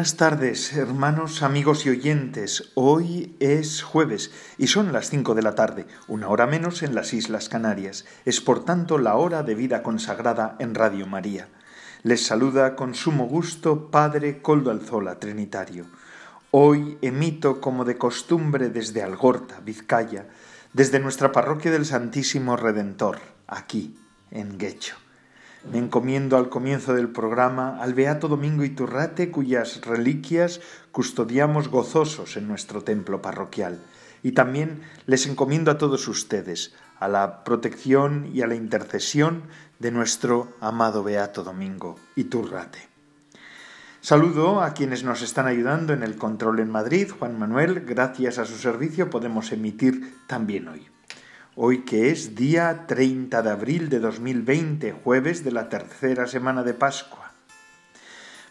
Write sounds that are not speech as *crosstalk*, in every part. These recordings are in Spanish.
Buenas tardes, hermanos, amigos y oyentes. Hoy es jueves y son las cinco de la tarde, una hora menos en las Islas Canarias. Es por tanto la hora de vida consagrada en Radio María. Les saluda con sumo gusto Padre Coldo Alzola, Trinitario. Hoy emito como de costumbre desde Algorta, Vizcaya, desde nuestra parroquia del Santísimo Redentor, aquí, en Guecho. Me encomiendo al comienzo del programa al Beato Domingo Iturrate, cuyas reliquias custodiamos gozosos en nuestro templo parroquial. Y también les encomiendo a todos ustedes a la protección y a la intercesión de nuestro amado Beato Domingo Iturrate. Saludo a quienes nos están ayudando en el control en Madrid. Juan Manuel, gracias a su servicio podemos emitir también hoy hoy que es día 30 de abril de 2020, jueves de la tercera semana de Pascua.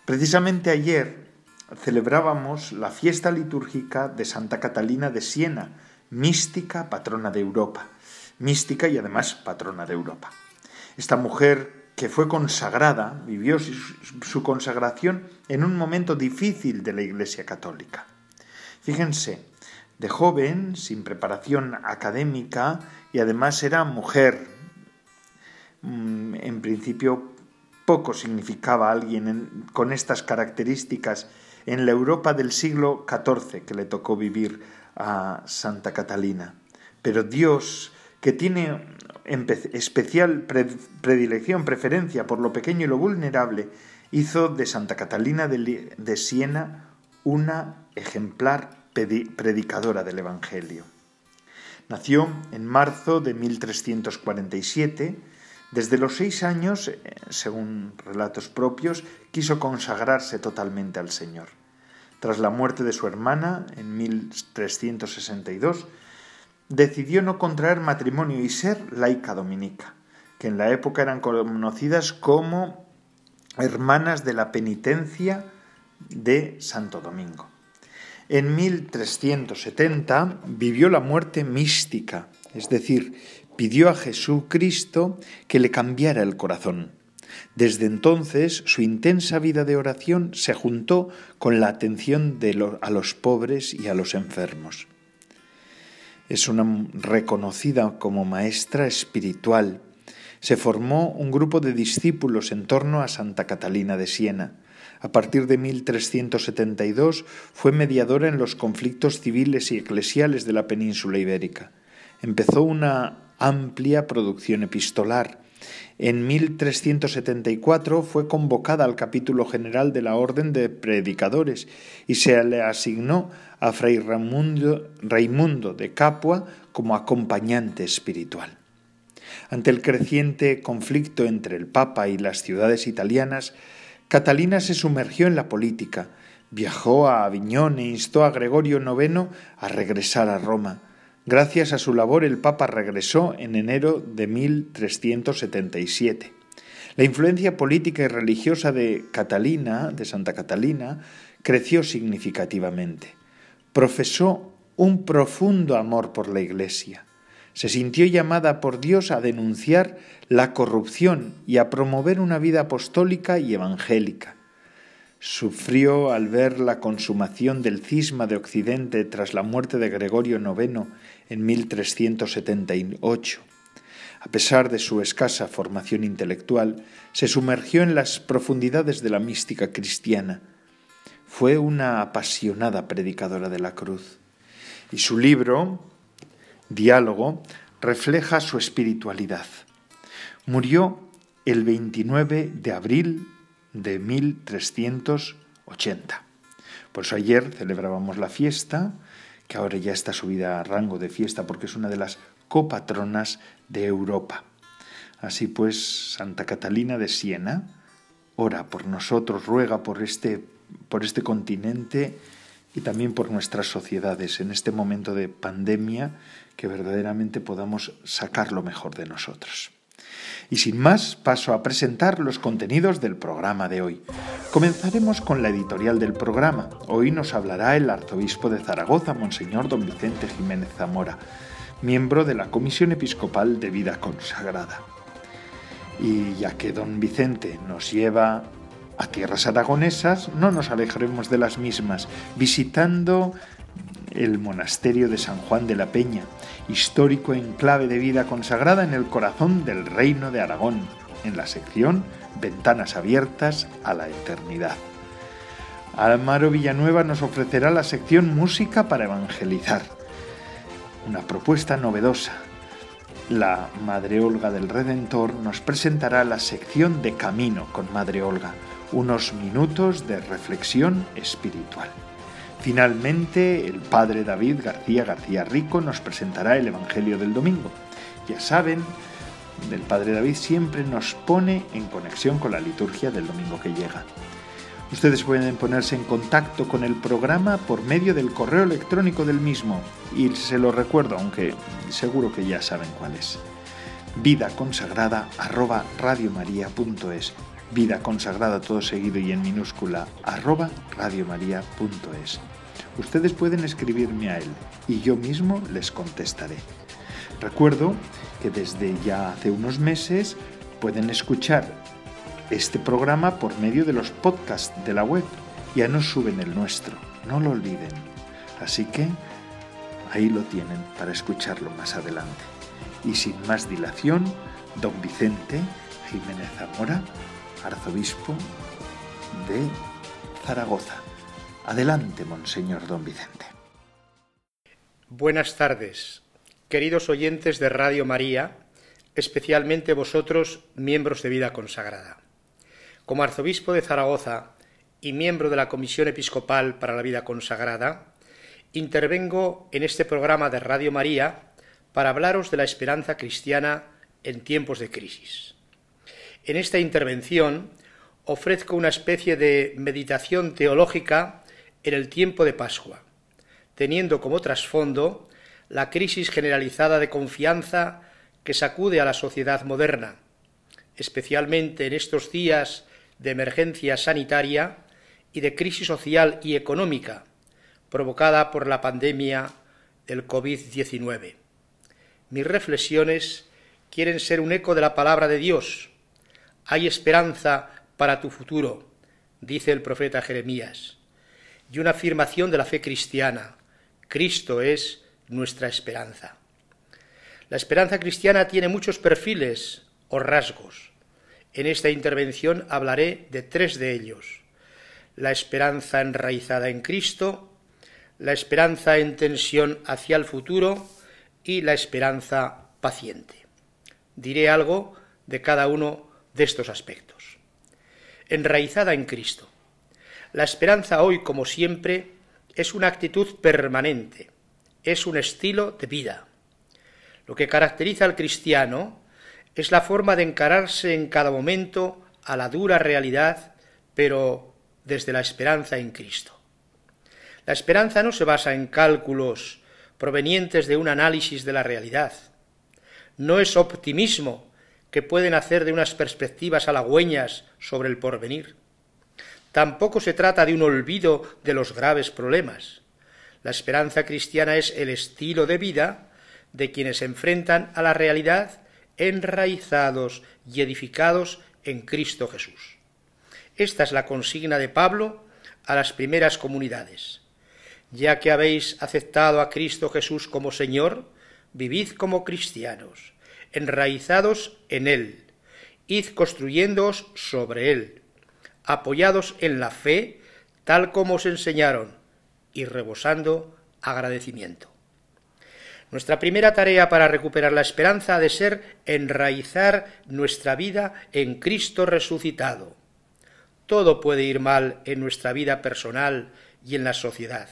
Precisamente ayer celebrábamos la fiesta litúrgica de Santa Catalina de Siena, mística patrona de Europa, mística y además patrona de Europa. Esta mujer que fue consagrada, vivió su consagración en un momento difícil de la Iglesia Católica. Fíjense, de joven, sin preparación académica y además era mujer. Mm, en principio poco significaba alguien con estas características en la Europa del siglo XIV que le tocó vivir a Santa Catalina. Pero Dios, que tiene especial predilección, preferencia por lo pequeño y lo vulnerable, hizo de Santa Catalina de Siena una ejemplar predicadora del Evangelio. Nació en marzo de 1347. Desde los seis años, eh, según relatos propios, quiso consagrarse totalmente al Señor. Tras la muerte de su hermana, en 1362, decidió no contraer matrimonio y ser laica dominica, que en la época eran conocidas como hermanas de la penitencia de Santo Domingo. En 1370 vivió la muerte mística, es decir, pidió a Jesucristo que le cambiara el corazón. Desde entonces su intensa vida de oración se juntó con la atención a los pobres y a los enfermos. Es una reconocida como maestra espiritual. Se formó un grupo de discípulos en torno a Santa Catalina de Siena a partir de 1372 fue mediadora en los conflictos civiles y eclesiales de la península ibérica. Empezó una amplia producción epistolar. En 1374 fue convocada al capítulo general de la Orden de Predicadores y se le asignó a Fray Raimundo, de Capua como acompañante espiritual. Ante el creciente conflicto entre el Papa y las ciudades italianas, Catalina se sumergió en la política, viajó a Aviñón e instó a Gregorio IX a regresar a Roma. Gracias a su labor el Papa regresó en enero de 1377. La influencia política y religiosa de Catalina, de Santa Catalina, creció significativamente. Profesó un profundo amor por la Iglesia se sintió llamada por Dios a denunciar la corrupción y a promover una vida apostólica y evangélica. Sufrió al ver la consumación del cisma de Occidente tras la muerte de Gregorio IX en 1378. A pesar de su escasa formación intelectual, se sumergió en las profundidades de la mística cristiana. Fue una apasionada predicadora de la cruz. Y su libro, diálogo refleja su espiritualidad. Murió el 29 de abril de 1380. Por eso ayer celebrábamos la fiesta, que ahora ya está subida a rango de fiesta porque es una de las copatronas de Europa. Así pues, Santa Catalina de Siena, ora por nosotros, ruega por este, por este continente y también por nuestras sociedades en este momento de pandemia, que verdaderamente podamos sacar lo mejor de nosotros. Y sin más, paso a presentar los contenidos del programa de hoy. Comenzaremos con la editorial del programa. Hoy nos hablará el arzobispo de Zaragoza, Monseñor don Vicente Jiménez Zamora, miembro de la Comisión Episcopal de Vida Consagrada. Y ya que don Vicente nos lleva a tierras aragonesas, no nos alejaremos de las mismas, visitando el monasterio de San Juan de la Peña, histórico enclave de vida consagrada en el corazón del Reino de Aragón, en la sección Ventanas abiertas a la eternidad. Almaro Villanueva nos ofrecerá la sección Música para Evangelizar, una propuesta novedosa. La Madre Olga del Redentor nos presentará la sección de Camino con Madre Olga, unos minutos de reflexión espiritual. Finalmente, el padre David García García Rico nos presentará el Evangelio del Domingo. Ya saben, el padre David siempre nos pone en conexión con la liturgia del domingo que llega. Ustedes pueden ponerse en contacto con el programa por medio del correo electrónico del mismo y se lo recuerdo, aunque seguro que ya saben cuál es. Vida consagrada vida consagrada todo seguido y en minúscula arroba radiomaria.es. Ustedes pueden escribirme a él y yo mismo les contestaré. Recuerdo que desde ya hace unos meses pueden escuchar este programa por medio de los podcasts de la web. Ya no suben el nuestro, no lo olviden. Así que ahí lo tienen para escucharlo más adelante. Y sin más dilación, don Vicente Jiménez Zamora arzobispo de Zaragoza. Adelante, Monseñor Don Vicente. Buenas tardes, queridos oyentes de Radio María, especialmente vosotros, miembros de vida consagrada. Como arzobispo de Zaragoza y miembro de la Comisión Episcopal para la Vida Consagrada, intervengo en este programa de Radio María para hablaros de la esperanza cristiana en tiempos de crisis. En esta intervención ofrezco una especie de meditación teológica en el tiempo de Pascua, teniendo como trasfondo la crisis generalizada de confianza que sacude a la sociedad moderna, especialmente en estos días de emergencia sanitaria y de crisis social y económica provocada por la pandemia del COVID-19. Mis reflexiones quieren ser un eco de la palabra de Dios, hay esperanza para tu futuro, dice el profeta Jeremías, y una afirmación de la fe cristiana. Cristo es nuestra esperanza. La esperanza cristiana tiene muchos perfiles o rasgos. En esta intervención hablaré de tres de ellos. La esperanza enraizada en Cristo, la esperanza en tensión hacia el futuro y la esperanza paciente. Diré algo de cada uno de estos aspectos. Enraizada en Cristo. La esperanza hoy, como siempre, es una actitud permanente, es un estilo de vida. Lo que caracteriza al cristiano es la forma de encararse en cada momento a la dura realidad, pero desde la esperanza en Cristo. La esperanza no se basa en cálculos provenientes de un análisis de la realidad. No es optimismo que pueden hacer de unas perspectivas halagüeñas sobre el porvenir. Tampoco se trata de un olvido de los graves problemas. La esperanza cristiana es el estilo de vida de quienes se enfrentan a la realidad enraizados y edificados en Cristo Jesús. Esta es la consigna de Pablo a las primeras comunidades. Ya que habéis aceptado a Cristo Jesús como Señor, vivid como cristianos enraizados en Él, id construyéndoos sobre Él, apoyados en la fe, tal como os enseñaron, y rebosando agradecimiento. Nuestra primera tarea para recuperar la esperanza ha de ser enraizar nuestra vida en Cristo resucitado. Todo puede ir mal en nuestra vida personal y en la sociedad.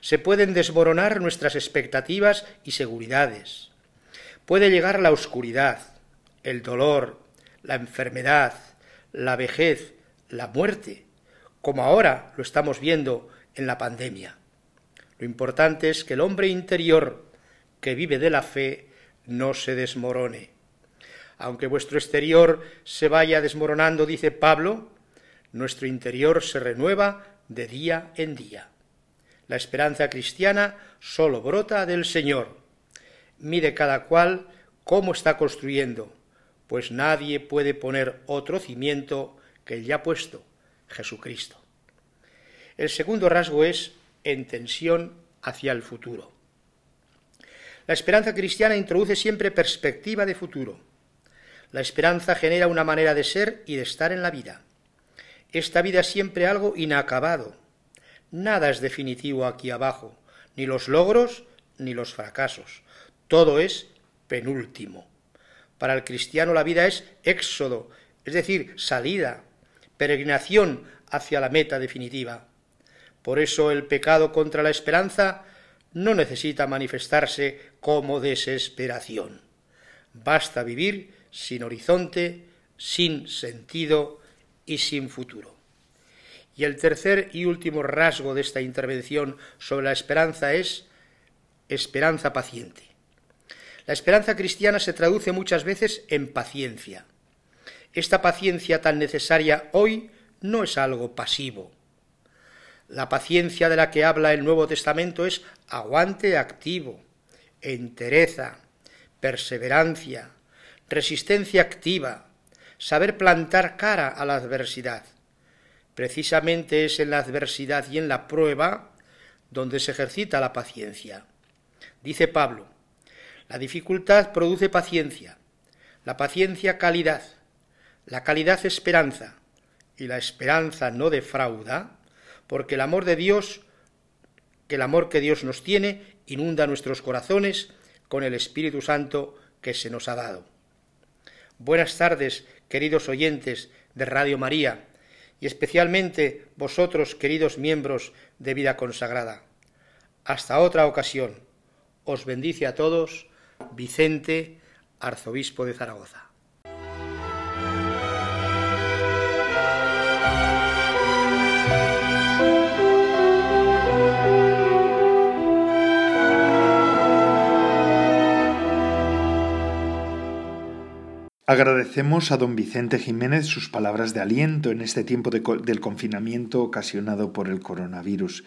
Se pueden desmoronar nuestras expectativas y seguridades puede llegar la oscuridad, el dolor, la enfermedad, la vejez, la muerte, como ahora lo estamos viendo en la pandemia. Lo importante es que el hombre interior que vive de la fe no se desmorone. Aunque vuestro exterior se vaya desmoronando, dice Pablo, nuestro interior se renueva de día en día. La esperanza cristiana solo brota del Señor. Mire cada cual cómo está construyendo, pues nadie puede poner otro cimiento que el ya puesto, Jesucristo. El segundo rasgo es en tensión hacia el futuro. La esperanza cristiana introduce siempre perspectiva de futuro. La esperanza genera una manera de ser y de estar en la vida. Esta vida es siempre algo inacabado. Nada es definitivo aquí abajo, ni los logros ni los fracasos. Todo es penúltimo. Para el cristiano la vida es éxodo, es decir, salida, peregrinación hacia la meta definitiva. Por eso el pecado contra la esperanza no necesita manifestarse como desesperación. Basta vivir sin horizonte, sin sentido y sin futuro. Y el tercer y último rasgo de esta intervención sobre la esperanza es esperanza paciente. La esperanza cristiana se traduce muchas veces en paciencia. Esta paciencia tan necesaria hoy no es algo pasivo. La paciencia de la que habla el Nuevo Testamento es aguante activo, entereza, perseverancia, resistencia activa, saber plantar cara a la adversidad. Precisamente es en la adversidad y en la prueba donde se ejercita la paciencia. Dice Pablo, la dificultad produce paciencia, la paciencia calidad, la calidad esperanza, y la esperanza no defrauda, porque el amor de Dios, que el amor que Dios nos tiene, inunda nuestros corazones con el Espíritu Santo que se nos ha dado. Buenas tardes, queridos oyentes de Radio María, y especialmente vosotros, queridos miembros de Vida Consagrada. Hasta otra ocasión. Os bendice a todos Vicente, arzobispo de Zaragoza. Agradecemos a don Vicente Jiménez sus palabras de aliento en este tiempo del confinamiento ocasionado por el coronavirus.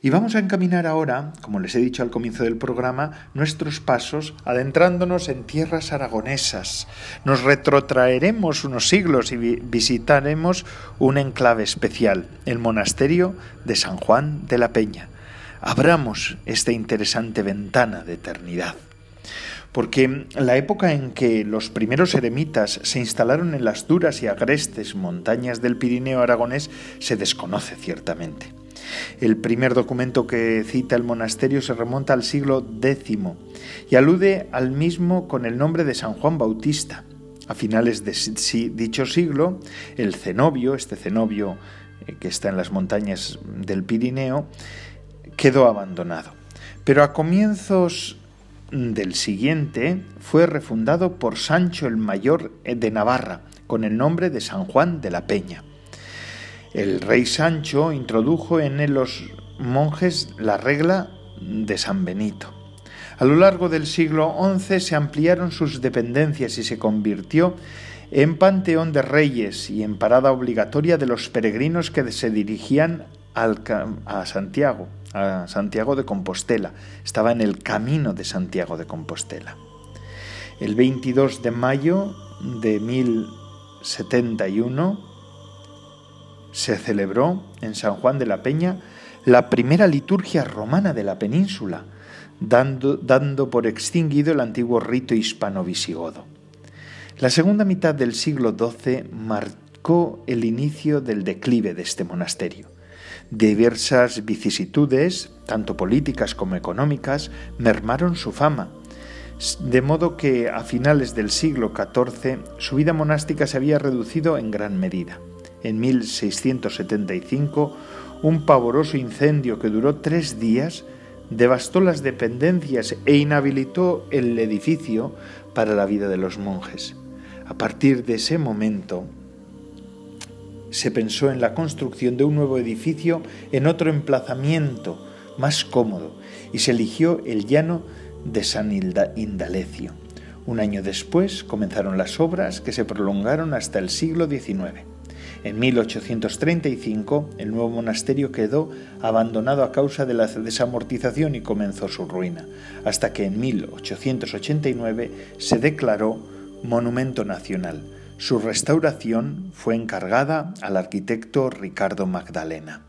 Y vamos a encaminar ahora, como les he dicho al comienzo del programa, nuestros pasos adentrándonos en tierras aragonesas. Nos retrotraeremos unos siglos y visitaremos un enclave especial, el monasterio de San Juan de la Peña. Abramos esta interesante ventana de eternidad porque la época en que los primeros eremitas se instalaron en las duras y agrestes montañas del Pirineo aragonés se desconoce ciertamente. El primer documento que cita el monasterio se remonta al siglo X y alude al mismo con el nombre de San Juan Bautista. A finales de dicho siglo, el cenobio, este cenobio eh, que está en las montañas del Pirineo, quedó abandonado. Pero a comienzos del siguiente fue refundado por Sancho el Mayor de Navarra, con el nombre de San Juan de la Peña. El rey Sancho introdujo en él los monjes la regla de San Benito. A lo largo del siglo XI se ampliaron sus dependencias y se convirtió en panteón de reyes y en parada obligatoria de los peregrinos que se dirigían a Santiago, a Santiago de Compostela. Estaba en el camino de Santiago de Compostela. El 22 de mayo de 1071 se celebró en San Juan de la Peña la primera liturgia romana de la península, dando, dando por extinguido el antiguo rito hispano-visigodo. La segunda mitad del siglo XII marcó el inicio del declive de este monasterio. Diversas vicisitudes, tanto políticas como económicas, mermaron su fama, de modo que a finales del siglo XIV su vida monástica se había reducido en gran medida. En 1675, un pavoroso incendio que duró tres días devastó las dependencias e inhabilitó el edificio para la vida de los monjes. A partir de ese momento se pensó en la construcción de un nuevo edificio en otro emplazamiento más cómodo y se eligió el llano de San Indalecio. Un año después comenzaron las obras que se prolongaron hasta el siglo XIX. En 1835 el nuevo monasterio quedó abandonado a causa de la desamortización y comenzó su ruina, hasta que en 1889 se declaró monumento nacional. Su restauración fue encargada al arquitecto Ricardo Magdalena.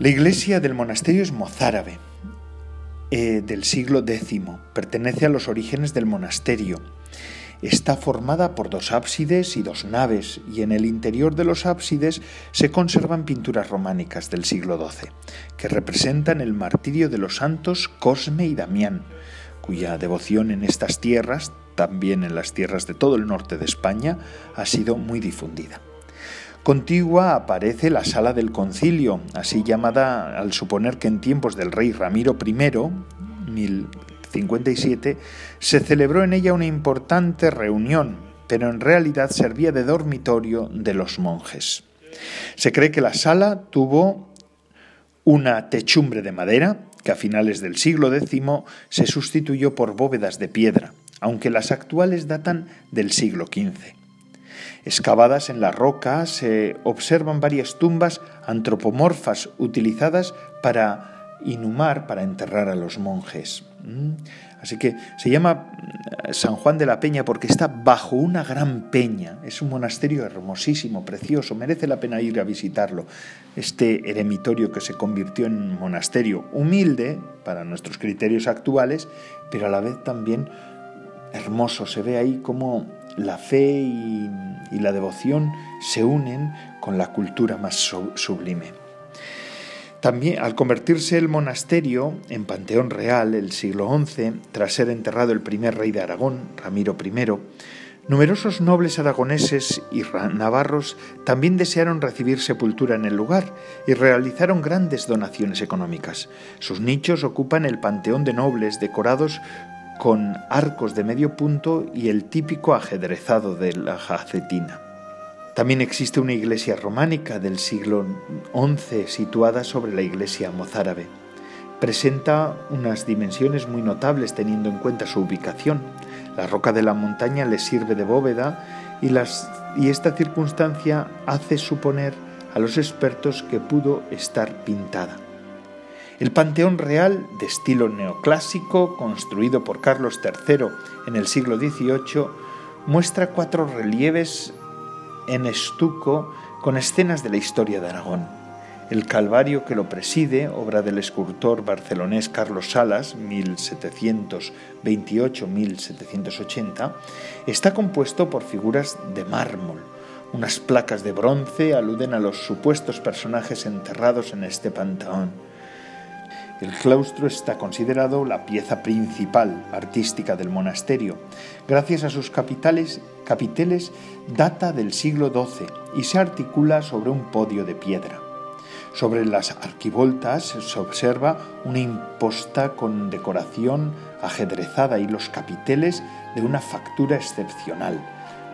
La iglesia del monasterio es mozárabe, eh, del siglo X, pertenece a los orígenes del monasterio Está formada por dos ábsides y dos naves, y en el interior de los ábsides se conservan pinturas románicas del siglo XII, que representan el martirio de los santos Cosme y Damián, cuya devoción en estas tierras, también en las tierras de todo el norte de España, ha sido muy difundida. Contigua aparece la sala del concilio, así llamada al suponer que en tiempos del rey Ramiro I, 57, se celebró en ella una importante reunión, pero en realidad servía de dormitorio de los monjes. Se cree que la sala tuvo una techumbre de madera, que a finales del siglo X se sustituyó por bóvedas de piedra, aunque las actuales datan del siglo XV. Excavadas en la roca se observan varias tumbas antropomorfas utilizadas para inhumar, para enterrar a los monjes. Así que se llama eh, San Juan de la Peña porque está bajo una gran peña. Es un monasterio hermosísimo, precioso, merece la pena ir a visitarlo. Este eremitorio que se convirtió en monasterio humilde para nuestros criterios actuales, pero a la vez también hermoso. Se ve ahí cómo la fe y, y la devoción se unen con la cultura más sublime. También, al convertirse el monasterio en panteón real el siglo XI, tras ser enterrado el primer rey de Aragón, Ramiro I, numerosos nobles aragoneses y navarros también desearon recibir sepultura en el lugar y realizaron grandes donaciones económicas. Sus nichos ocupan el panteón de nobles decorados con arcos de medio punto y el típico ajedrezado de la jacetina. También existe una iglesia románica del siglo XI situada sobre la iglesia mozárabe. Presenta unas dimensiones muy notables teniendo en cuenta su ubicación. La roca de la montaña le sirve de bóveda y, y esta circunstancia hace suponer a los expertos que pudo estar pintada. El Panteón Real, de estilo neoclásico, construido por Carlos III en el siglo XVIII, muestra cuatro relieves en estuco con escenas de la historia de Aragón. El Calvario que lo preside, obra del escultor barcelonés Carlos Salas, 1728-1780, está compuesto por figuras de mármol. Unas placas de bronce aluden a los supuestos personajes enterrados en este panteón. El claustro está considerado la pieza principal artística del monasterio. Gracias a sus capiteles data del siglo XII y se articula sobre un podio de piedra. Sobre las arquivoltas se observa una imposta con decoración ajedrezada y los capiteles de una factura excepcional.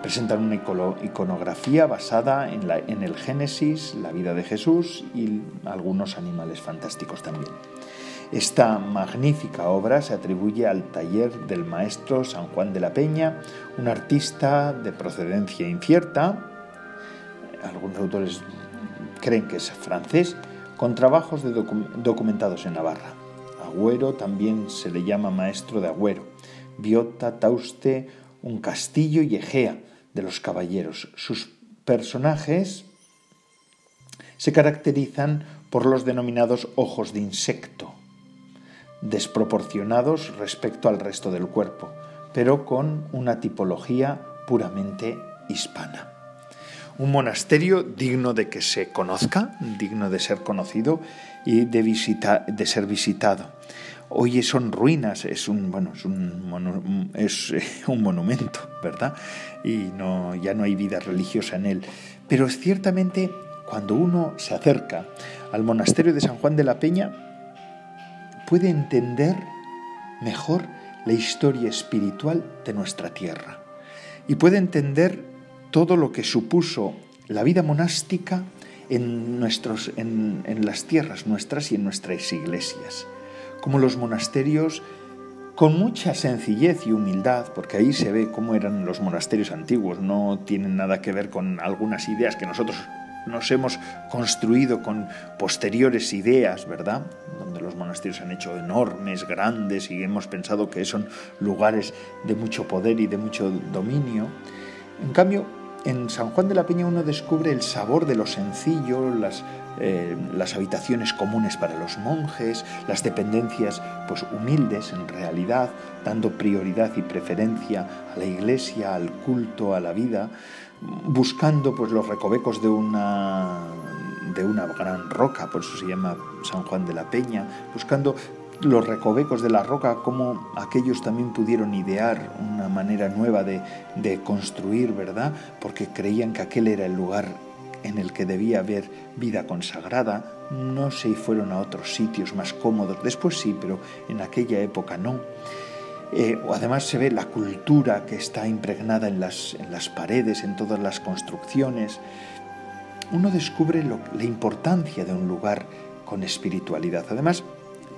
Presentan una iconografía basada en el Génesis, la vida de Jesús y algunos animales fantásticos también. Esta magnífica obra se atribuye al taller del maestro San Juan de la Peña, un artista de procedencia incierta, algunos autores creen que es francés, con trabajos documentados en Navarra. Agüero también se le llama maestro de Agüero. Biota, Tauste, un castillo y Egea de los caballeros. Sus personajes se caracterizan por los denominados ojos de insecto, desproporcionados respecto al resto del cuerpo, pero con una tipología puramente hispana. Un monasterio digno de que se conozca, digno de ser conocido y de, de ser visitado. Hoy son ruinas, es un, bueno, es un, es *laughs* un monumento, ¿verdad? Y no, ya no hay vida religiosa en él. Pero ciertamente cuando uno se acerca al monasterio de San Juan de la Peña, puede entender mejor la historia espiritual de nuestra tierra. y puede entender todo lo que supuso la vida monástica en, nuestros, en, las tierras nuestras y en nuestras iglesias. Como los monasterios con mucha sencillez y humildad, porque ahí se ve cómo eran los monasterios antiguos, no tienen nada que ver con algunas ideas que nosotros nos hemos construido con posteriores ideas, ¿verdad? Donde los monasterios han hecho enormes, grandes y hemos pensado que son lugares de mucho poder y de mucho dominio. En cambio, en San Juan de la Peña uno descubre el sabor de lo sencillo, las, eh, las habitaciones comunes para los monjes, las dependencias pues humildes en realidad, dando prioridad y preferencia a la iglesia, al culto, a la vida, buscando pues los recovecos de una de una gran roca, por eso se llama San Juan de la Peña, buscando los recovecos de la roca, como aquellos también pudieron idear una manera nueva de, construir, ¿verdad? Porque creían que aquel era el lugar en el que debía haber vida consagrada. No se fueron a otros sitios más cómodos, después sí, pero en aquella época no. Eh, además se ve la cultura que está impregnada en las paredes, en todas las construcciones. Uno descubre la importancia de un lugar con espiritualidad. Además,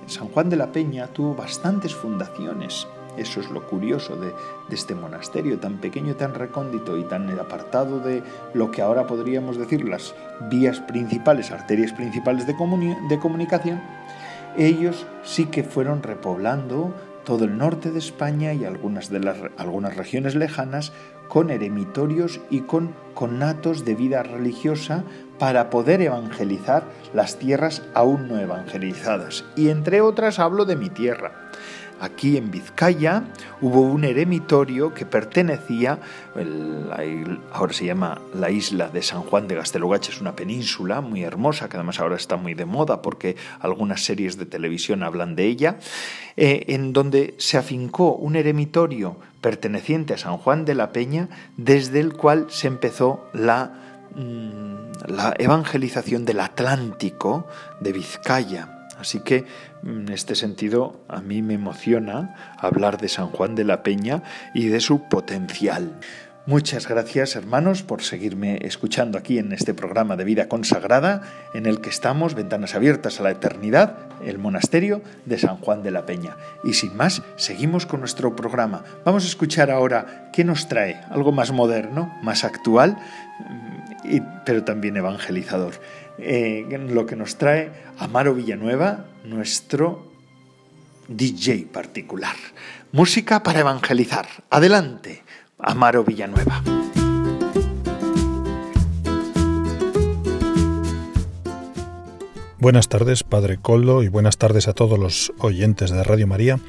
San Juan de la Peña tuvo bastantes fundaciones. Eso es lo curioso de, este monasterio tan pequeño, tan recóndito y tan apartado de lo que ahora podríamos decir las vías principales, arterias principales de, comunicación. Ellos sí que fueron repoblando todo el norte de España y algunas, de las, algunas regiones lejanas con eremitorios y con conatos de vida religiosa para poder evangelizar las tierras aún no evangelizadas. Y entre otras hablo de mi tierra. Aquí en Vizcaya hubo un eremitorio que pertenecía, ahora se llama la isla de San Juan de Gastelugache, es una península muy hermosa que además ahora está muy de moda porque algunas series de televisión hablan de ella, eh, en donde se afincó un eremitorio perteneciente a San Juan de la Peña, desde el cual se empezó la, la evangelización del Atlántico de Vizcaya. Así que en este sentido a mí me emociona hablar de San Juan de la Peña y de su potencial. Muchas gracias hermanos por seguirme escuchando aquí en este programa de vida consagrada en el que estamos, ventanas abiertas a la eternidad, el monasterio de San Juan de la Peña. Y sin más, seguimos con nuestro programa. Vamos a escuchar ahora qué nos trae, algo más moderno, más actual, pero también evangelizador. Eh, lo que nos trae Amaro Villanueva, nuestro DJ particular. Música para evangelizar. Adelante, Amaro Villanueva. Buenas tardes, Padre Coldo, y buenas tardes a todos los oyentes de Radio María.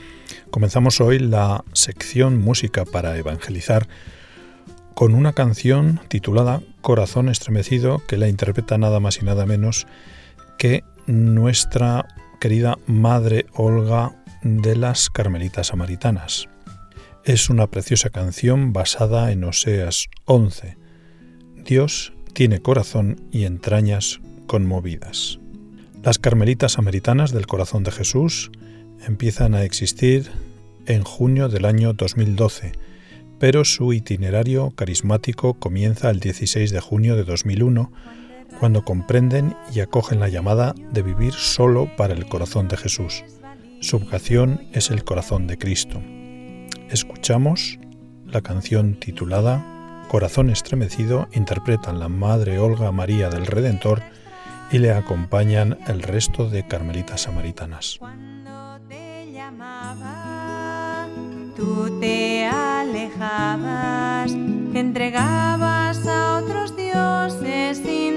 Comenzamos hoy la sección Música para Evangelizar con una canción titulada Corazón estremecido que la interpreta nada más y nada menos que nuestra querida Madre Olga de las Carmelitas Samaritanas. Es una preciosa canción basada en Oseas 11. Dios tiene corazón y entrañas conmovidas. Las Carmelitas Samaritanas del Corazón de Jesús empiezan a existir en junio del año 2012 pero su itinerario carismático comienza el 16 de junio de 2001, cuando comprenden y acogen la llamada de vivir solo para el corazón de Jesús. Su vocación es el corazón de Cristo. Escuchamos la canción titulada Corazón estremecido, interpretan la Madre Olga María del Redentor y le acompañan el resto de carmelitas samaritanas. tú te te entregabas a otros dioses sin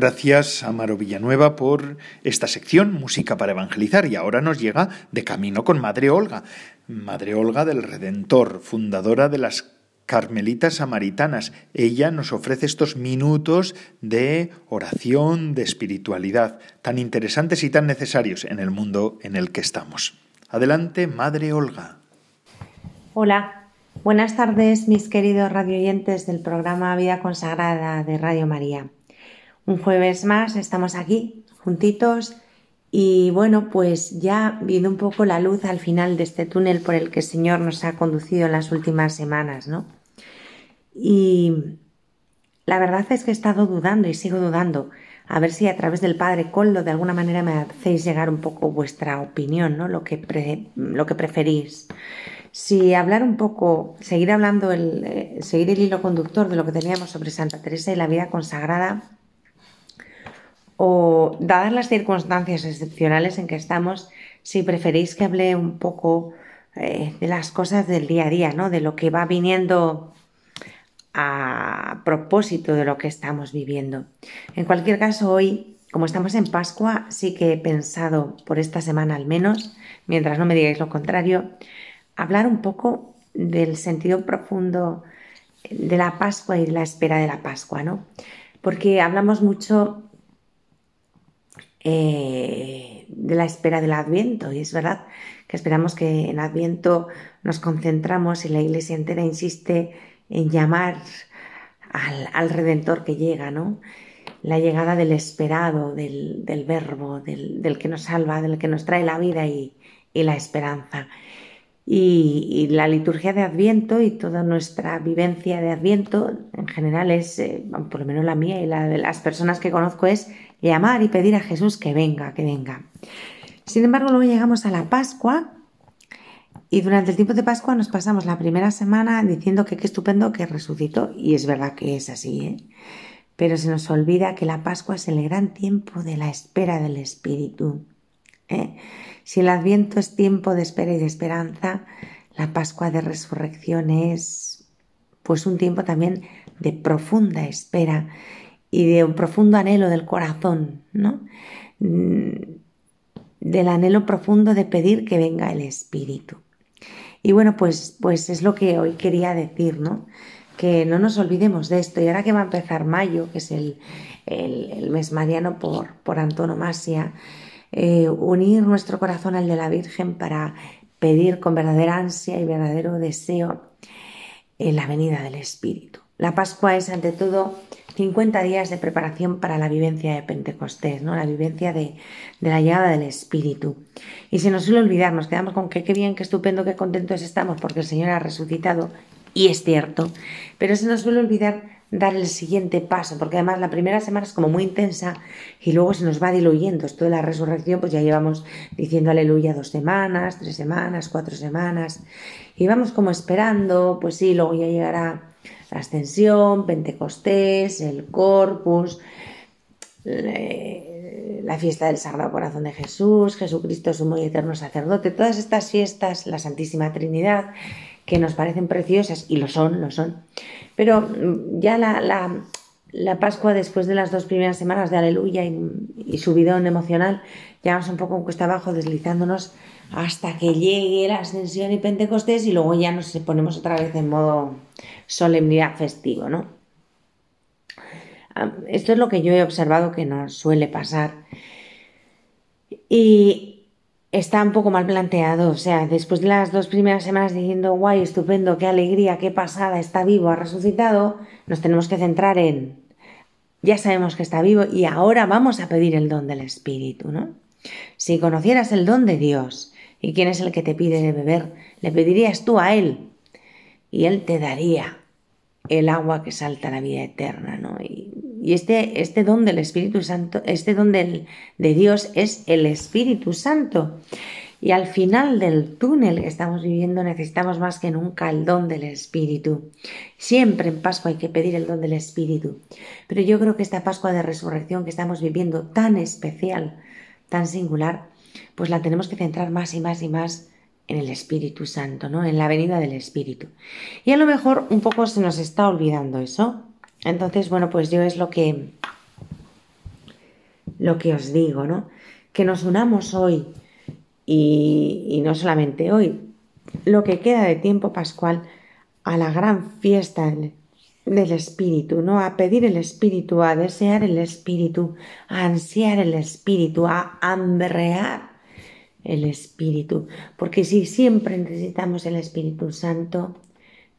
Gracias, Amaro Villanueva, por esta sección Música para Evangelizar. Y ahora nos llega de camino con Madre Olga, Madre Olga del Redentor, fundadora de las Carmelitas Samaritanas. Ella nos ofrece estos minutos de oración, de espiritualidad, tan interesantes y tan necesarios en el mundo en el que estamos. Adelante, Madre Olga. Hola, buenas tardes mis queridos radioyentes del programa Vida Consagrada de Radio María. Un jueves más estamos aquí juntitos y bueno, pues ya viendo un poco la luz al final de este túnel por el que el Señor nos ha conducido en las últimas semanas, ¿no? Y la verdad es que he estado dudando y sigo dudando a ver si a través del Padre Coldo de alguna manera me hacéis llegar un poco vuestra opinión, ¿no? Lo que, lo que preferís. Si hablar un poco, seguir hablando, el, eh, seguir el hilo conductor de lo que teníamos sobre Santa Teresa y la vida consagrada, o dadas las circunstancias excepcionales en que estamos, si preferís que hable un poco eh, de las cosas del día a día, ¿no? De lo que va viniendo a propósito de lo que estamos viviendo. En cualquier caso, hoy, como estamos en Pascua, sí que he pensado, por esta semana al menos, mientras no me digáis lo contrario, hablar un poco del sentido profundo de la Pascua y de la espera de la Pascua, ¿no? Porque hablamos mucho eh, de la espera del Adviento y es verdad que esperamos que en Adviento nos concentramos y la Iglesia entera insiste en llamar al, Redentor que llega, ¿no? La llegada del esperado, del, verbo, del, que nos salva, del que nos trae la vida y, la esperanza. Y, la liturgia de Adviento y toda nuestra vivencia de Adviento en general es, eh, por lo menos la mía y la de las personas que conozco, es llamar y pedir a Jesús que venga, que venga. Sin embargo, luego llegamos a la Pascua y durante el tiempo de Pascua nos pasamos la primera semana diciendo que qué estupendo que resucitó. Y es verdad que es así, ¿eh? Pero se nos olvida que la Pascua es el gran tiempo de la espera del Espíritu. ¿eh? Si el Adviento es tiempo de espera y de esperanza, la Pascua de Resurrección es pues un tiempo también de profunda espera y de un profundo anhelo del corazón, ¿no? Mm, del anhelo profundo de pedir que venga el Espíritu. Y bueno, pues, pues es lo que hoy quería decir, ¿no? Que no nos olvidemos de esto. Y ahora que va a empezar mayo, que es el, mes mariano por, por antonomasia, eh, unir nuestro corazón al de la Virgen para pedir con verdadera ansia y verdadero deseo en la venida del Espíritu. La Pascua es ante todo 50 días de preparación para la vivencia de Pentecostés, ¿no? la vivencia de, la llegada del Espíritu. Y se nos suele olvidar, nos quedamos con que qué bien, qué estupendo, qué contentos estamos porque el Señor ha resucitado, y es cierto, pero se nos suele olvidar dar el siguiente paso, porque además la primera semana es como muy intensa y luego se nos va diluyendo. Esto de la resurrección, pues ya llevamos diciendo aleluya dos semanas, tres semanas, cuatro semanas, y vamos como esperando, pues sí, luego ya llegará la ascensión, Pentecostés, el Corpus, la fiesta del Sagrado Corazón de Jesús, Jesucristo sumo y eterno sacerdote, todas estas fiestas, la Santísima Trinidad, que nos parecen preciosas, y lo son, lo son, pero mm, ya la, la, Pascua después de las dos primeras semanas de Aleluya y, y subidón emocional, ya vamos un poco en cuesta abajo deslizándonos hasta que llegue la ascensión y Pentecostés y luego ya nos ponemos otra vez en modo solemnidad festivo, ¿no? Ah, esto es lo que yo he observado que nos suele pasar. Y está un poco mal planteado, o sea, después de las dos primeras semanas diciendo, guay, estupendo, qué alegría, qué pasada, está vivo, ha resucitado, nos tenemos que centrar en, ya sabemos que está vivo y ahora vamos a pedir el don del Espíritu, ¿no? Si conocieras el don de Dios y quién es el que te pide de beber, le pedirías tú a Él y Él te daría el agua que salta a la vida eterna, ¿no? Y, este, este don del Espíritu Santo, este don de Dios es el Espíritu Santo. Y al final del túnel que estamos viviendo necesitamos más que nunca el don del Espíritu. Siempre en Pascua hay que pedir el don del Espíritu. Pero yo creo que esta Pascua de Resurrección que estamos viviendo tan especial, tan singular, pues la tenemos que centrar más y más y más en el Espíritu Santo, ¿no? En la venida del Espíritu. Y a lo mejor un poco se nos está olvidando eso. Entonces, bueno, pues yo es lo que lo que os digo, ¿no? Que nos unamos hoy y, no solamente hoy, lo que queda de tiempo pascual a la gran fiesta del, Espíritu, ¿no? A pedir el Espíritu, a desear el Espíritu, a ansiar el Espíritu, a hambrear el Espíritu, porque si siempre necesitamos el Espíritu Santo,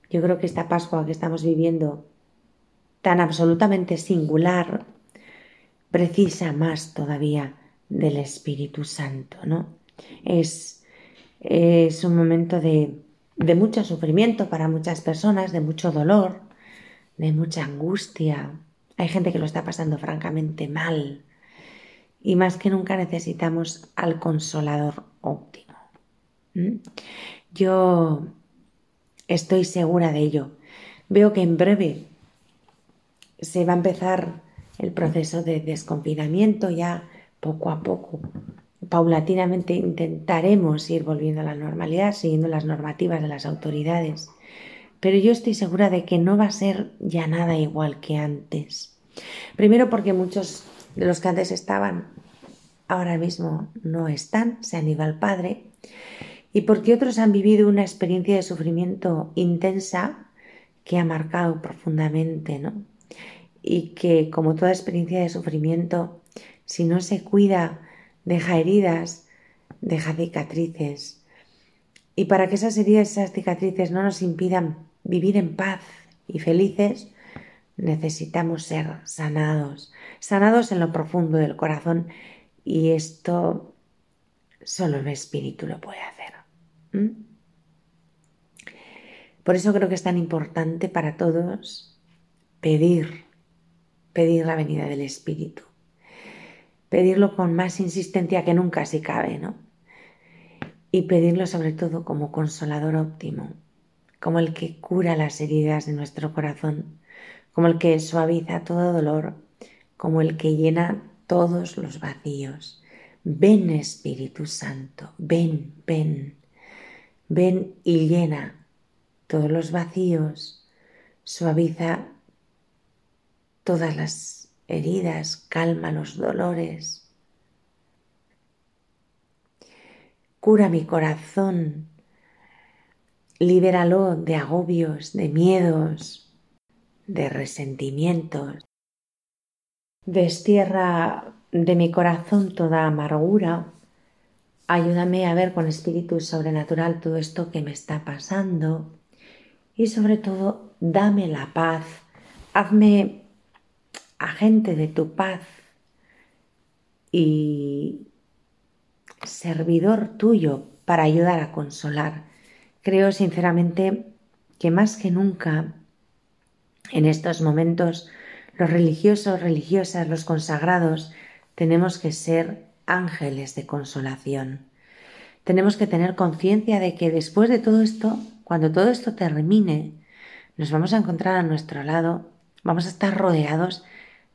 yo creo que esta Pascua que estamos viviendo, tan absolutamente singular, precisa más todavía del Espíritu Santo, ¿no? Es, es un momento de, de mucho sufrimiento para muchas personas, de mucho dolor, de mucha angustia. Hay gente que lo está pasando francamente mal. Y más que nunca necesitamos al consolador óptimo. ¿Mm? Yo estoy segura de ello. Veo que en breve se va a empezar el proceso de desconfinamiento ya poco a poco. Paulatinamente intentaremos ir volviendo a la normalidad siguiendo las normativas de las autoridades. Pero yo estoy segura de que no va a ser ya nada igual que antes. Primero porque muchos de los que antes estaban ahora mismo no están, se han ido al Padre. Y porque otros han vivido una experiencia de sufrimiento intensa que ha marcado profundamente, ¿no? Y que como toda experiencia de sufrimiento, si no se cuida, deja heridas, deja cicatrices. Y para que esas heridas, esas cicatrices no nos impidan vivir en paz y felices, necesitamos ser sanados, sanados en lo profundo del corazón y esto solo el espíritu lo puede hacer. Por eso creo que es tan importante para todos pedir, pedir la venida del espíritu, pedirlo con más insistencia que nunca si cabe, ¿no? Y pedirlo sobre todo como consolador óptimo, como el que cura las heridas de nuestro corazón, como el que suaviza todo dolor, como el que llena todos los vacíos. Ven Espíritu Santo, ven, ven, ven y llena todos los vacíos, suaviza todas las heridas, calma los dolores. Cura mi corazón, libéralo de agobios, de miedos, de resentimientos. Destierra de mi corazón toda amargura. Ayúdame a ver con espíritu sobrenatural todo esto que me está pasando. Y sobre todo, dame la paz. Hazme agente de tu paz y servidor tuyo para ayudar a consolar Creo sinceramente que más que nunca en estos momentos los religiosos, religiosas, los consagrados, tenemos que ser ángeles de consolación. Tenemos que tener conciencia de que después de todo esto, cuando todo esto termine, nos vamos a encontrar a nuestro lado, vamos a estar rodeados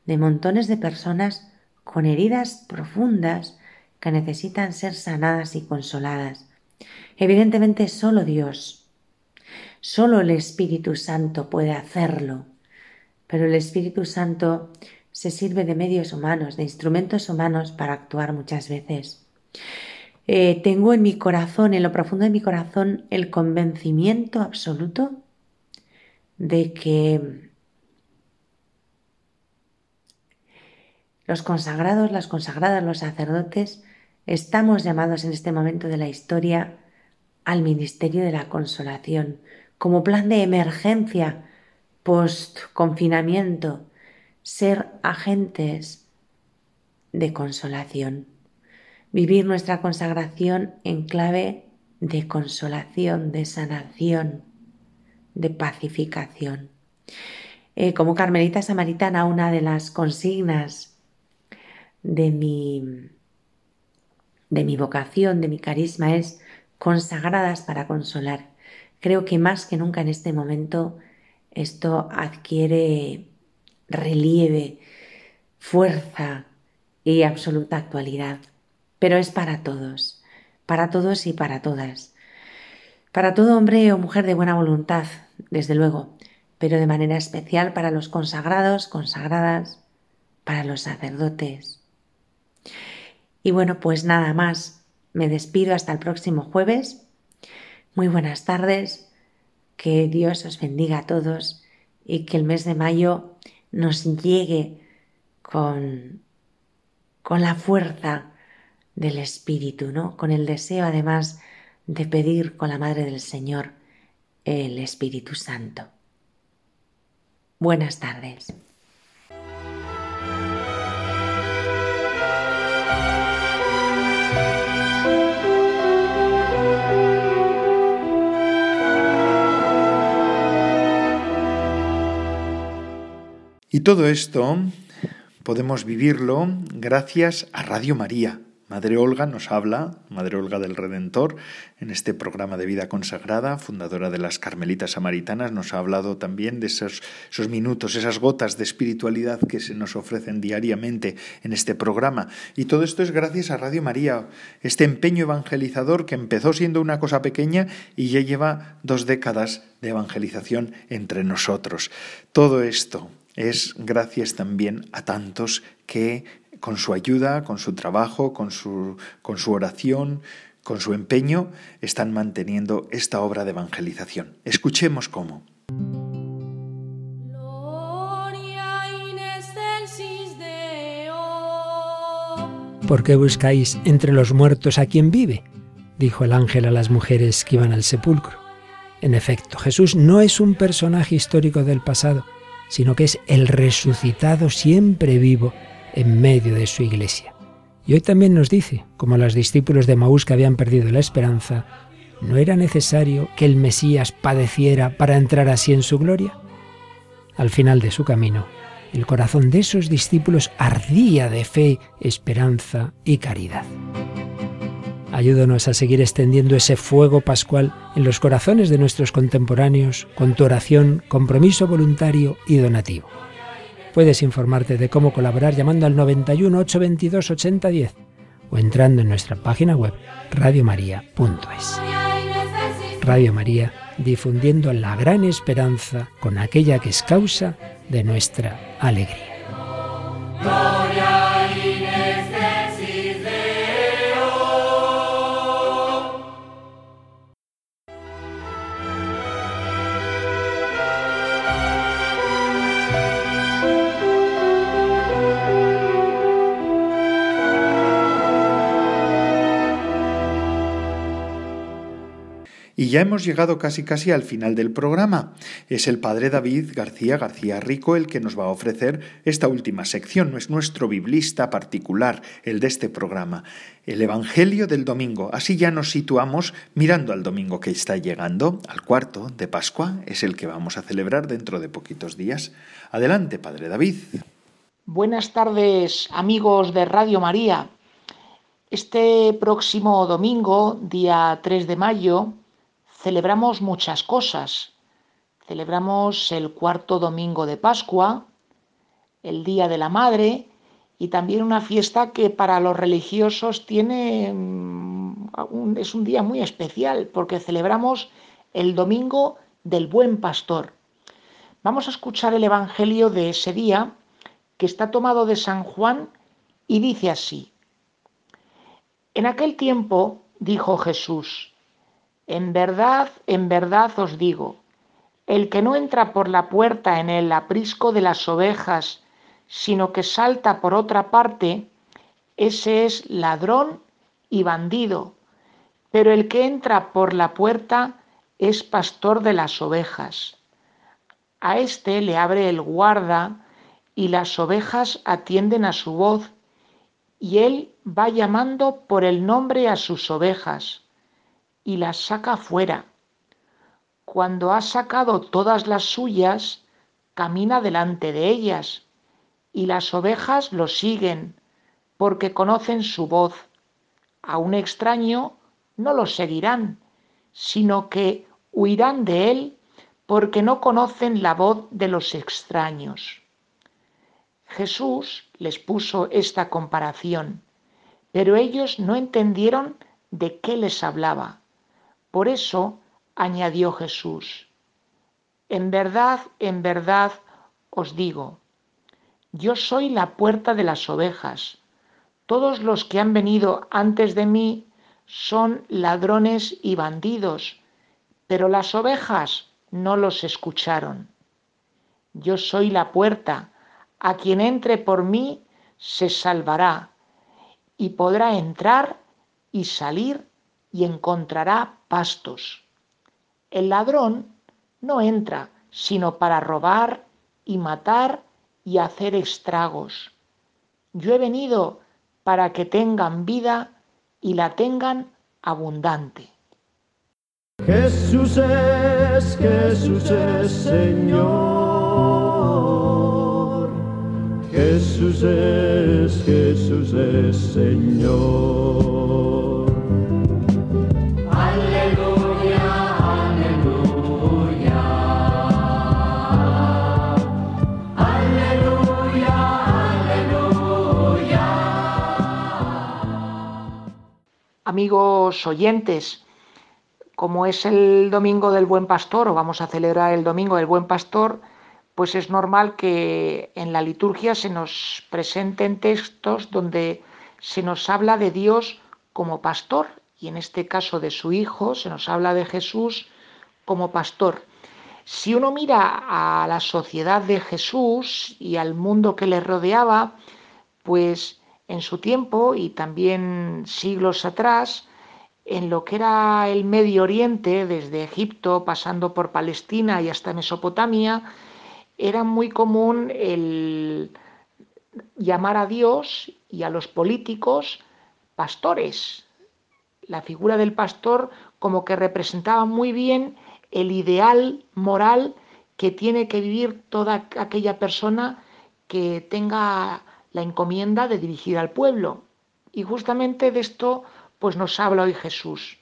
de montones de personas con heridas profundas que necesitan ser sanadas y consoladas. Evidentemente solo Dios, solo el Espíritu Santo puede hacerlo, pero el Espíritu Santo se sirve de medios humanos, de instrumentos humanos para actuar muchas veces. Eh, tengo en mi corazón, en lo profundo de mi corazón, el convencimiento absoluto de que los consagrados, las consagradas, los sacerdotes, estamos llamados en este momento de la historia al Ministerio de la Consolación como plan de emergencia post-confinamiento, ser agentes de consolación, vivir nuestra consagración en clave de consolación, de sanación, de pacificación. Eh, como Carmelita Samaritana, una de las consignas de mi, de mi vocación, de mi carisma es consagradas para consolar. Creo que más que nunca en este momento esto adquiere relieve, fuerza y absoluta actualidad. Pero es para todos, para todos y para todas. Para todo hombre o mujer de buena voluntad, desde luego, pero de manera especial para los consagrados, consagradas, para los sacerdotes. Y bueno, pues nada más. Me despido hasta el próximo jueves. Muy buenas tardes. Que Dios os bendiga a todos y que el mes de mayo nos llegue con, con la fuerza del Espíritu, ¿no? Con el deseo además de pedir con la Madre del Señor el Espíritu Santo. Buenas tardes. Y todo esto podemos vivirlo gracias a Radio María, Madre Olga nos habla, Madre Olga del Redentor, en este programa de vida consagrada, fundadora de las Carmelitas Samaritanas, nos ha hablado también de esos, esos, minutos, esas gotas de espiritualidad que se nos ofrecen diariamente en este programa. Y todo esto es gracias a Radio María, este empeño evangelizador que empezó siendo una cosa pequeña y ya lleva dos décadas de evangelización entre nosotros. Todo esto es gracias también a tantos que con su ayuda, con su trabajo, con su, con su oración, con su empeño, están manteniendo esta obra de evangelización. Escuchemos cómo. ¿Por qué buscáis entre los muertos a quien vive? dijo el ángel a las mujeres que iban al sepulcro. En efecto, Jesús no es un personaje histórico del pasado, sino que es el resucitado siempre vivo en medio de su iglesia. Y hoy también nos dice, como los discípulos de Maús que habían perdido la esperanza, ¿no era necesario que el Mesías padeciera para entrar así en su gloria? Al final de su camino, el corazón de esos discípulos ardía de fe, esperanza y caridad. Ayúdanos a seguir extendiendo ese fuego pascual en los corazones de nuestros contemporáneos con tu oración, compromiso voluntario y donativo. Puedes informarte de cómo colaborar llamando al 91 822 8010 o entrando en nuestra página web radiomaria.es. Radio María, difundiendo la gran esperanza con aquella que es causa de nuestra alegría. Y ya hemos llegado casi casi al final del programa. Es el padre David García García Rico el que nos va a ofrecer esta última sección. No es nuestro biblista particular, el de este programa. El Evangelio del domingo. Así ya nos situamos mirando al domingo que está llegando, al cuarto de Pascua. Es el que vamos a celebrar dentro de poquitos días. Adelante, padre David. Buenas tardes, amigos de Radio María. Este próximo domingo, día 3 de mayo, celebramos muchas cosas. Celebramos el cuarto domingo de Pascua, el Día de la Madre y también una fiesta que para los religiosos tiene mm, es un día muy especial porque celebramos el domingo del Buen Pastor. Vamos a escuchar el Evangelio de ese día que está tomado de San Juan y dice así. En aquel tiempo dijo Jesús, en verdad, en verdad os digo, el que no entra por la puerta en el aprisco de las ovejas, sino que salta por otra parte, ese es ladrón y bandido. Pero el que entra por la puerta es pastor de las ovejas. A éste le abre el guarda y las ovejas atienden a su voz, y él va llamando por el nombre a sus ovejas y las saca fuera. Cuando ha sacado todas las suyas, camina delante de ellas, y las ovejas lo siguen, porque conocen su voz. A un extraño no lo seguirán, sino que huirán de él, porque no conocen la voz de los extraños. Jesús les puso esta comparación, pero ellos no entendieron de qué les hablaba. Por eso añadió Jesús, en verdad, en verdad os digo, yo soy la puerta de las ovejas. Todos los que han venido antes de mí son ladrones y bandidos, pero las ovejas no los escucharon. Yo soy la puerta, a quien entre por mí se salvará y podrá entrar y salir y encontrará pastos. El ladrón no entra sino para robar y matar y hacer estragos. Yo he venido para que tengan vida y la tengan abundante. Jesús es, Jesús es Señor. Jesús es, Jesús es Señor. Amigos oyentes, como es el domingo del buen pastor, o vamos a celebrar el domingo del buen pastor, pues es normal que en la liturgia se nos presenten textos donde se nos habla de Dios como pastor, y en este caso de su Hijo, se nos habla de Jesús como pastor. Si uno mira a la sociedad de Jesús y al mundo que le rodeaba, pues en su tiempo y también siglos atrás, en lo que era el Medio Oriente, desde Egipto, pasando por Palestina y hasta Mesopotamia, era muy común el llamar a Dios y a los políticos pastores. La figura del pastor como que representaba muy bien el ideal moral que tiene que vivir toda aquella persona que tenga la encomienda de dirigir al pueblo. Y justamente de esto pues nos habla hoy Jesús.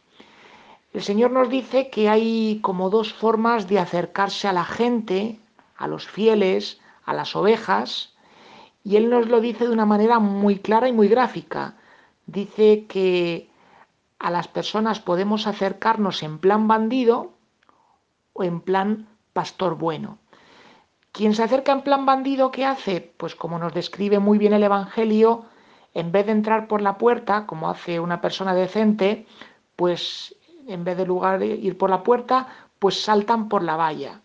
El Señor nos dice que hay como dos formas de acercarse a la gente, a los fieles, a las ovejas, y Él nos lo dice de una manera muy clara y muy gráfica. Dice que a las personas podemos acercarnos en plan bandido o en plan pastor bueno. Quien se acerca en plan bandido, ¿qué hace? Pues como nos describe muy bien el Evangelio, en vez de entrar por la puerta, como hace una persona decente, pues en vez de lugar de ir por la puerta, pues saltan por la valla.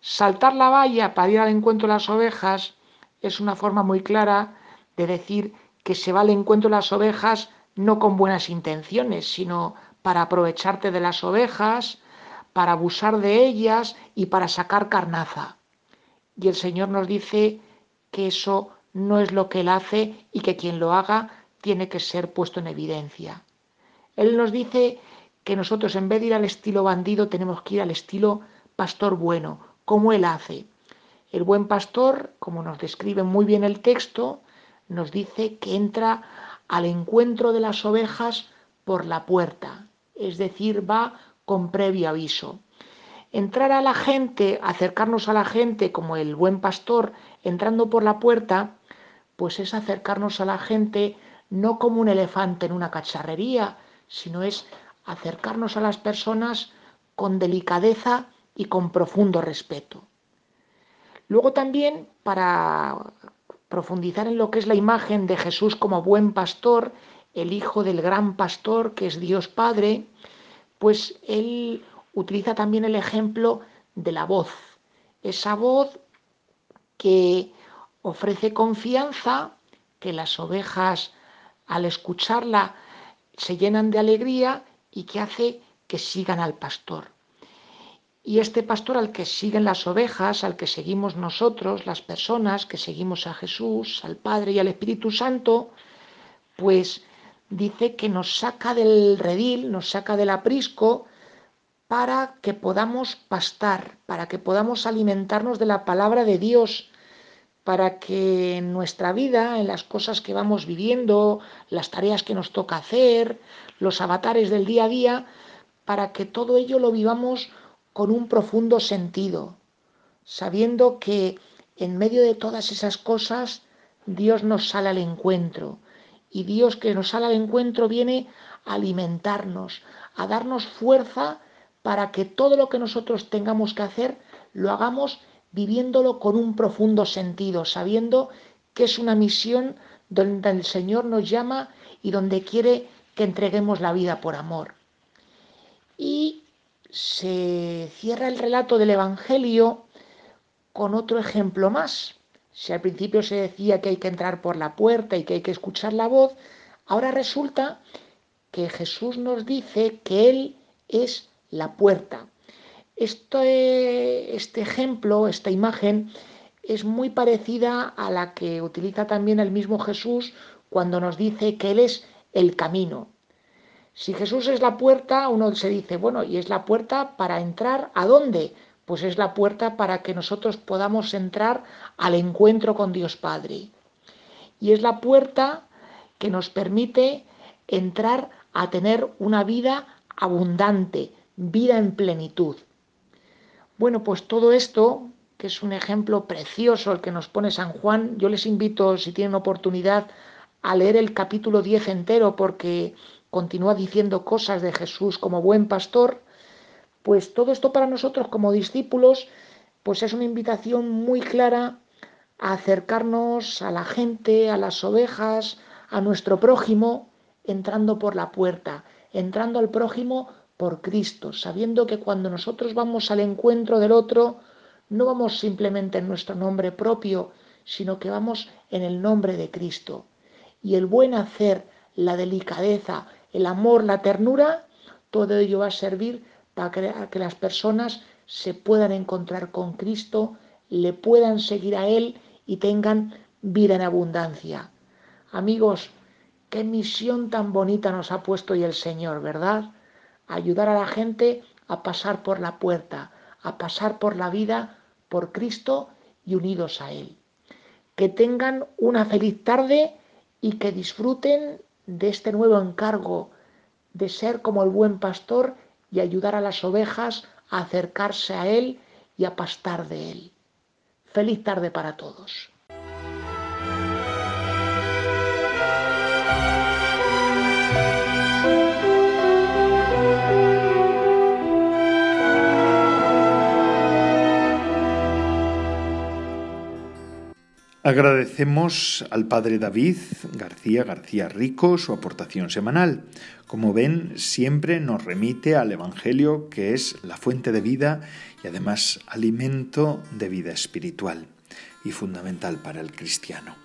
Saltar la valla para ir al encuentro de las ovejas es una forma muy clara de decir que se va al encuentro de las ovejas no con buenas intenciones, sino para aprovecharte de las ovejas, para abusar de ellas y para sacar carnaza. Y el Señor nos dice que eso no es lo que Él hace y que quien lo haga tiene que ser puesto en evidencia. Él nos dice que nosotros en vez de ir al estilo bandido tenemos que ir al estilo pastor bueno, como Él hace. El buen pastor, como nos describe muy bien el texto, nos dice que entra al encuentro de las ovejas por la puerta, es decir, va con previo aviso. Entrar a la gente, acercarnos a la gente como el buen pastor entrando por la puerta, pues es acercarnos a la gente no como un elefante en una cacharrería, sino es acercarnos a las personas con delicadeza y con profundo respeto. Luego también, para profundizar en lo que es la imagen de Jesús como buen pastor, el hijo del gran pastor que es Dios Padre, pues él utiliza también el ejemplo de la voz, esa voz que ofrece confianza, que las ovejas al escucharla se llenan de alegría y que hace que sigan al pastor. Y este pastor al que siguen las ovejas, al que seguimos nosotros, las personas que seguimos a Jesús, al Padre y al Espíritu Santo, pues dice que nos saca del redil, nos saca del aprisco, para que podamos pastar, para que podamos alimentarnos de la palabra de Dios, para que en nuestra vida, en las cosas que vamos viviendo, las tareas que nos toca hacer, los avatares del día a día, para que todo ello lo vivamos con un profundo sentido, sabiendo que en medio de todas esas cosas Dios nos sale al encuentro. Y Dios que nos sale al encuentro viene a alimentarnos, a darnos fuerza para que todo lo que nosotros tengamos que hacer lo hagamos viviéndolo con un profundo sentido, sabiendo que es una misión donde el Señor nos llama y donde quiere que entreguemos la vida por amor. Y se cierra el relato del Evangelio con otro ejemplo más. Si al principio se decía que hay que entrar por la puerta y que hay que escuchar la voz, ahora resulta que Jesús nos dice que Él es la puerta. Este, este ejemplo, esta imagen, es muy parecida a la que utiliza también el mismo Jesús cuando nos dice que Él es el camino. Si Jesús es la puerta, uno se dice, bueno, ¿y es la puerta para entrar a dónde? Pues es la puerta para que nosotros podamos entrar al encuentro con Dios Padre. y es la puerta que nos permite entrar a tener una vida abundante, vida en plenitud. Bueno, pues todo esto, que es un ejemplo precioso el que nos pone San Juan, yo les invito, si tienen oportunidad, a leer el capítulo 10 entero porque continúa diciendo cosas de Jesús como buen pastor, pues todo esto para nosotros como discípulos, pues es una invitación muy clara a acercarnos a la gente, a las ovejas, a nuestro prójimo, entrando por la puerta, entrando al prójimo por Cristo, sabiendo que cuando nosotros vamos al encuentro del otro, no vamos simplemente en nuestro nombre propio, sino que vamos en el nombre de Cristo. Y el buen hacer, la delicadeza, el amor, la ternura, todo ello va a servir para que las personas se puedan encontrar con Cristo, le puedan seguir a Él y tengan vida en abundancia. Amigos, qué misión tan bonita nos ha puesto hoy el Señor, ¿verdad? Ayudar a la gente a pasar por la puerta, a pasar por la vida por Cristo y unidos a Él. Que tengan una feliz tarde y que disfruten de este nuevo encargo de ser como el buen pastor y ayudar a las ovejas a acercarse a Él y a pastar de Él. Feliz tarde para todos. Agradecemos al padre David García García Rico su aportación semanal. Como ven, siempre nos remite al Evangelio que es la fuente de vida y además alimento de vida espiritual y fundamental para el cristiano.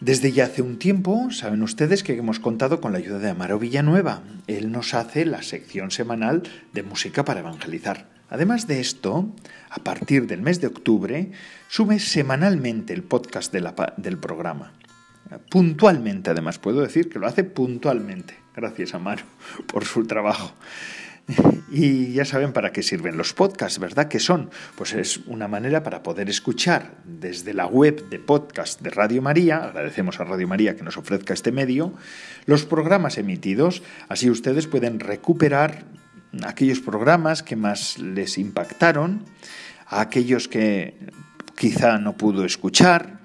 Desde ya hace un tiempo, saben ustedes que hemos contado con la ayuda de Amaro Villanueva. Él nos hace la sección semanal de música para evangelizar. Además de esto, a partir del mes de octubre, sube semanalmente el podcast del programa. Puntualmente, además, puedo decir que lo hace puntualmente. Gracias, Amaro, *laughs* por su trabajo. Y ya saben para qué sirven los podcasts, ¿verdad? ¿Qué son? Pues es una manera para poder escuchar desde la web de podcast de Radio María, agradecemos a Radio María que nos ofrezca este medio, los programas emitidos, así ustedes pueden recuperar aquellos programas que más les impactaron, a aquellos que quizá no pudo escuchar.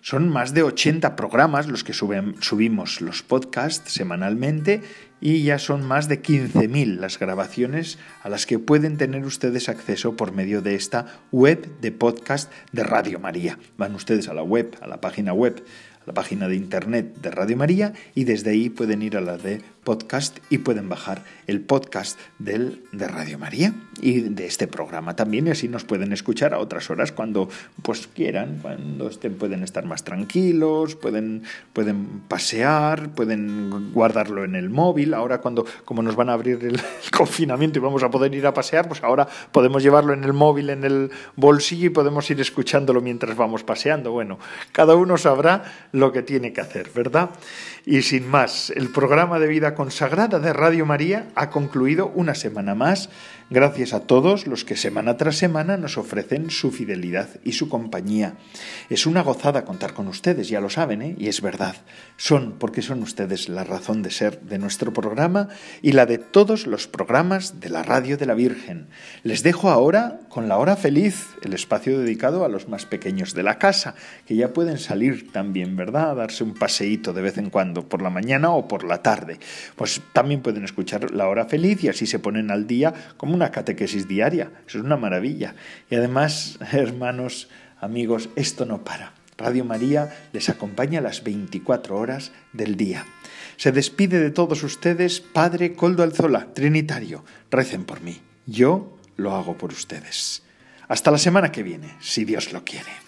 Son más de 80 programas los que subimos los podcasts semanalmente y ya son más de 15.000 las grabaciones a las que pueden tener ustedes acceso por medio de esta web de podcast de Radio María. Van ustedes a la web, a la página web la página de internet de Radio María y desde ahí pueden ir a la de podcast y pueden bajar el podcast del, de Radio María y de este programa también y así nos pueden escuchar a otras horas cuando pues quieran, cuando estén pueden estar más tranquilos, pueden, pueden pasear, pueden guardarlo en el móvil, ahora cuando como nos van a abrir el, *laughs* el confinamiento y vamos a poder ir a pasear, pues ahora podemos llevarlo en el móvil, en el bolsillo y podemos ir escuchándolo mientras vamos paseando. Bueno, cada uno sabrá lo que tiene que hacer, ¿verdad? Y sin más, el programa de vida consagrada de Radio María ha concluido una semana más Gracias a todos los que semana tras semana nos ofrecen su fidelidad y su compañía. Es una gozada contar con ustedes, ya lo saben, ¿eh? y es verdad. Son, porque son ustedes la razón de ser de nuestro programa y la de todos los programas de la Radio de la Virgen. Les dejo ahora con la hora feliz, el espacio dedicado a los más pequeños de la casa, que ya pueden salir también, ¿verdad? A darse un paseíto de vez en cuando, por la mañana o por la tarde. Pues también pueden escuchar la hora feliz y así se ponen al día como una catequesis diaria. Eso es una maravilla. Y además, *laughs* hermanos, amigos, esto no para. Radio María les acompaña las 24 horas del día. Se despide de todos ustedes, Padre Coldo Alzola, Trinitario. Recen por mí. Yo lo hago por ustedes. Hasta la semana que viene, si Dios lo quiere.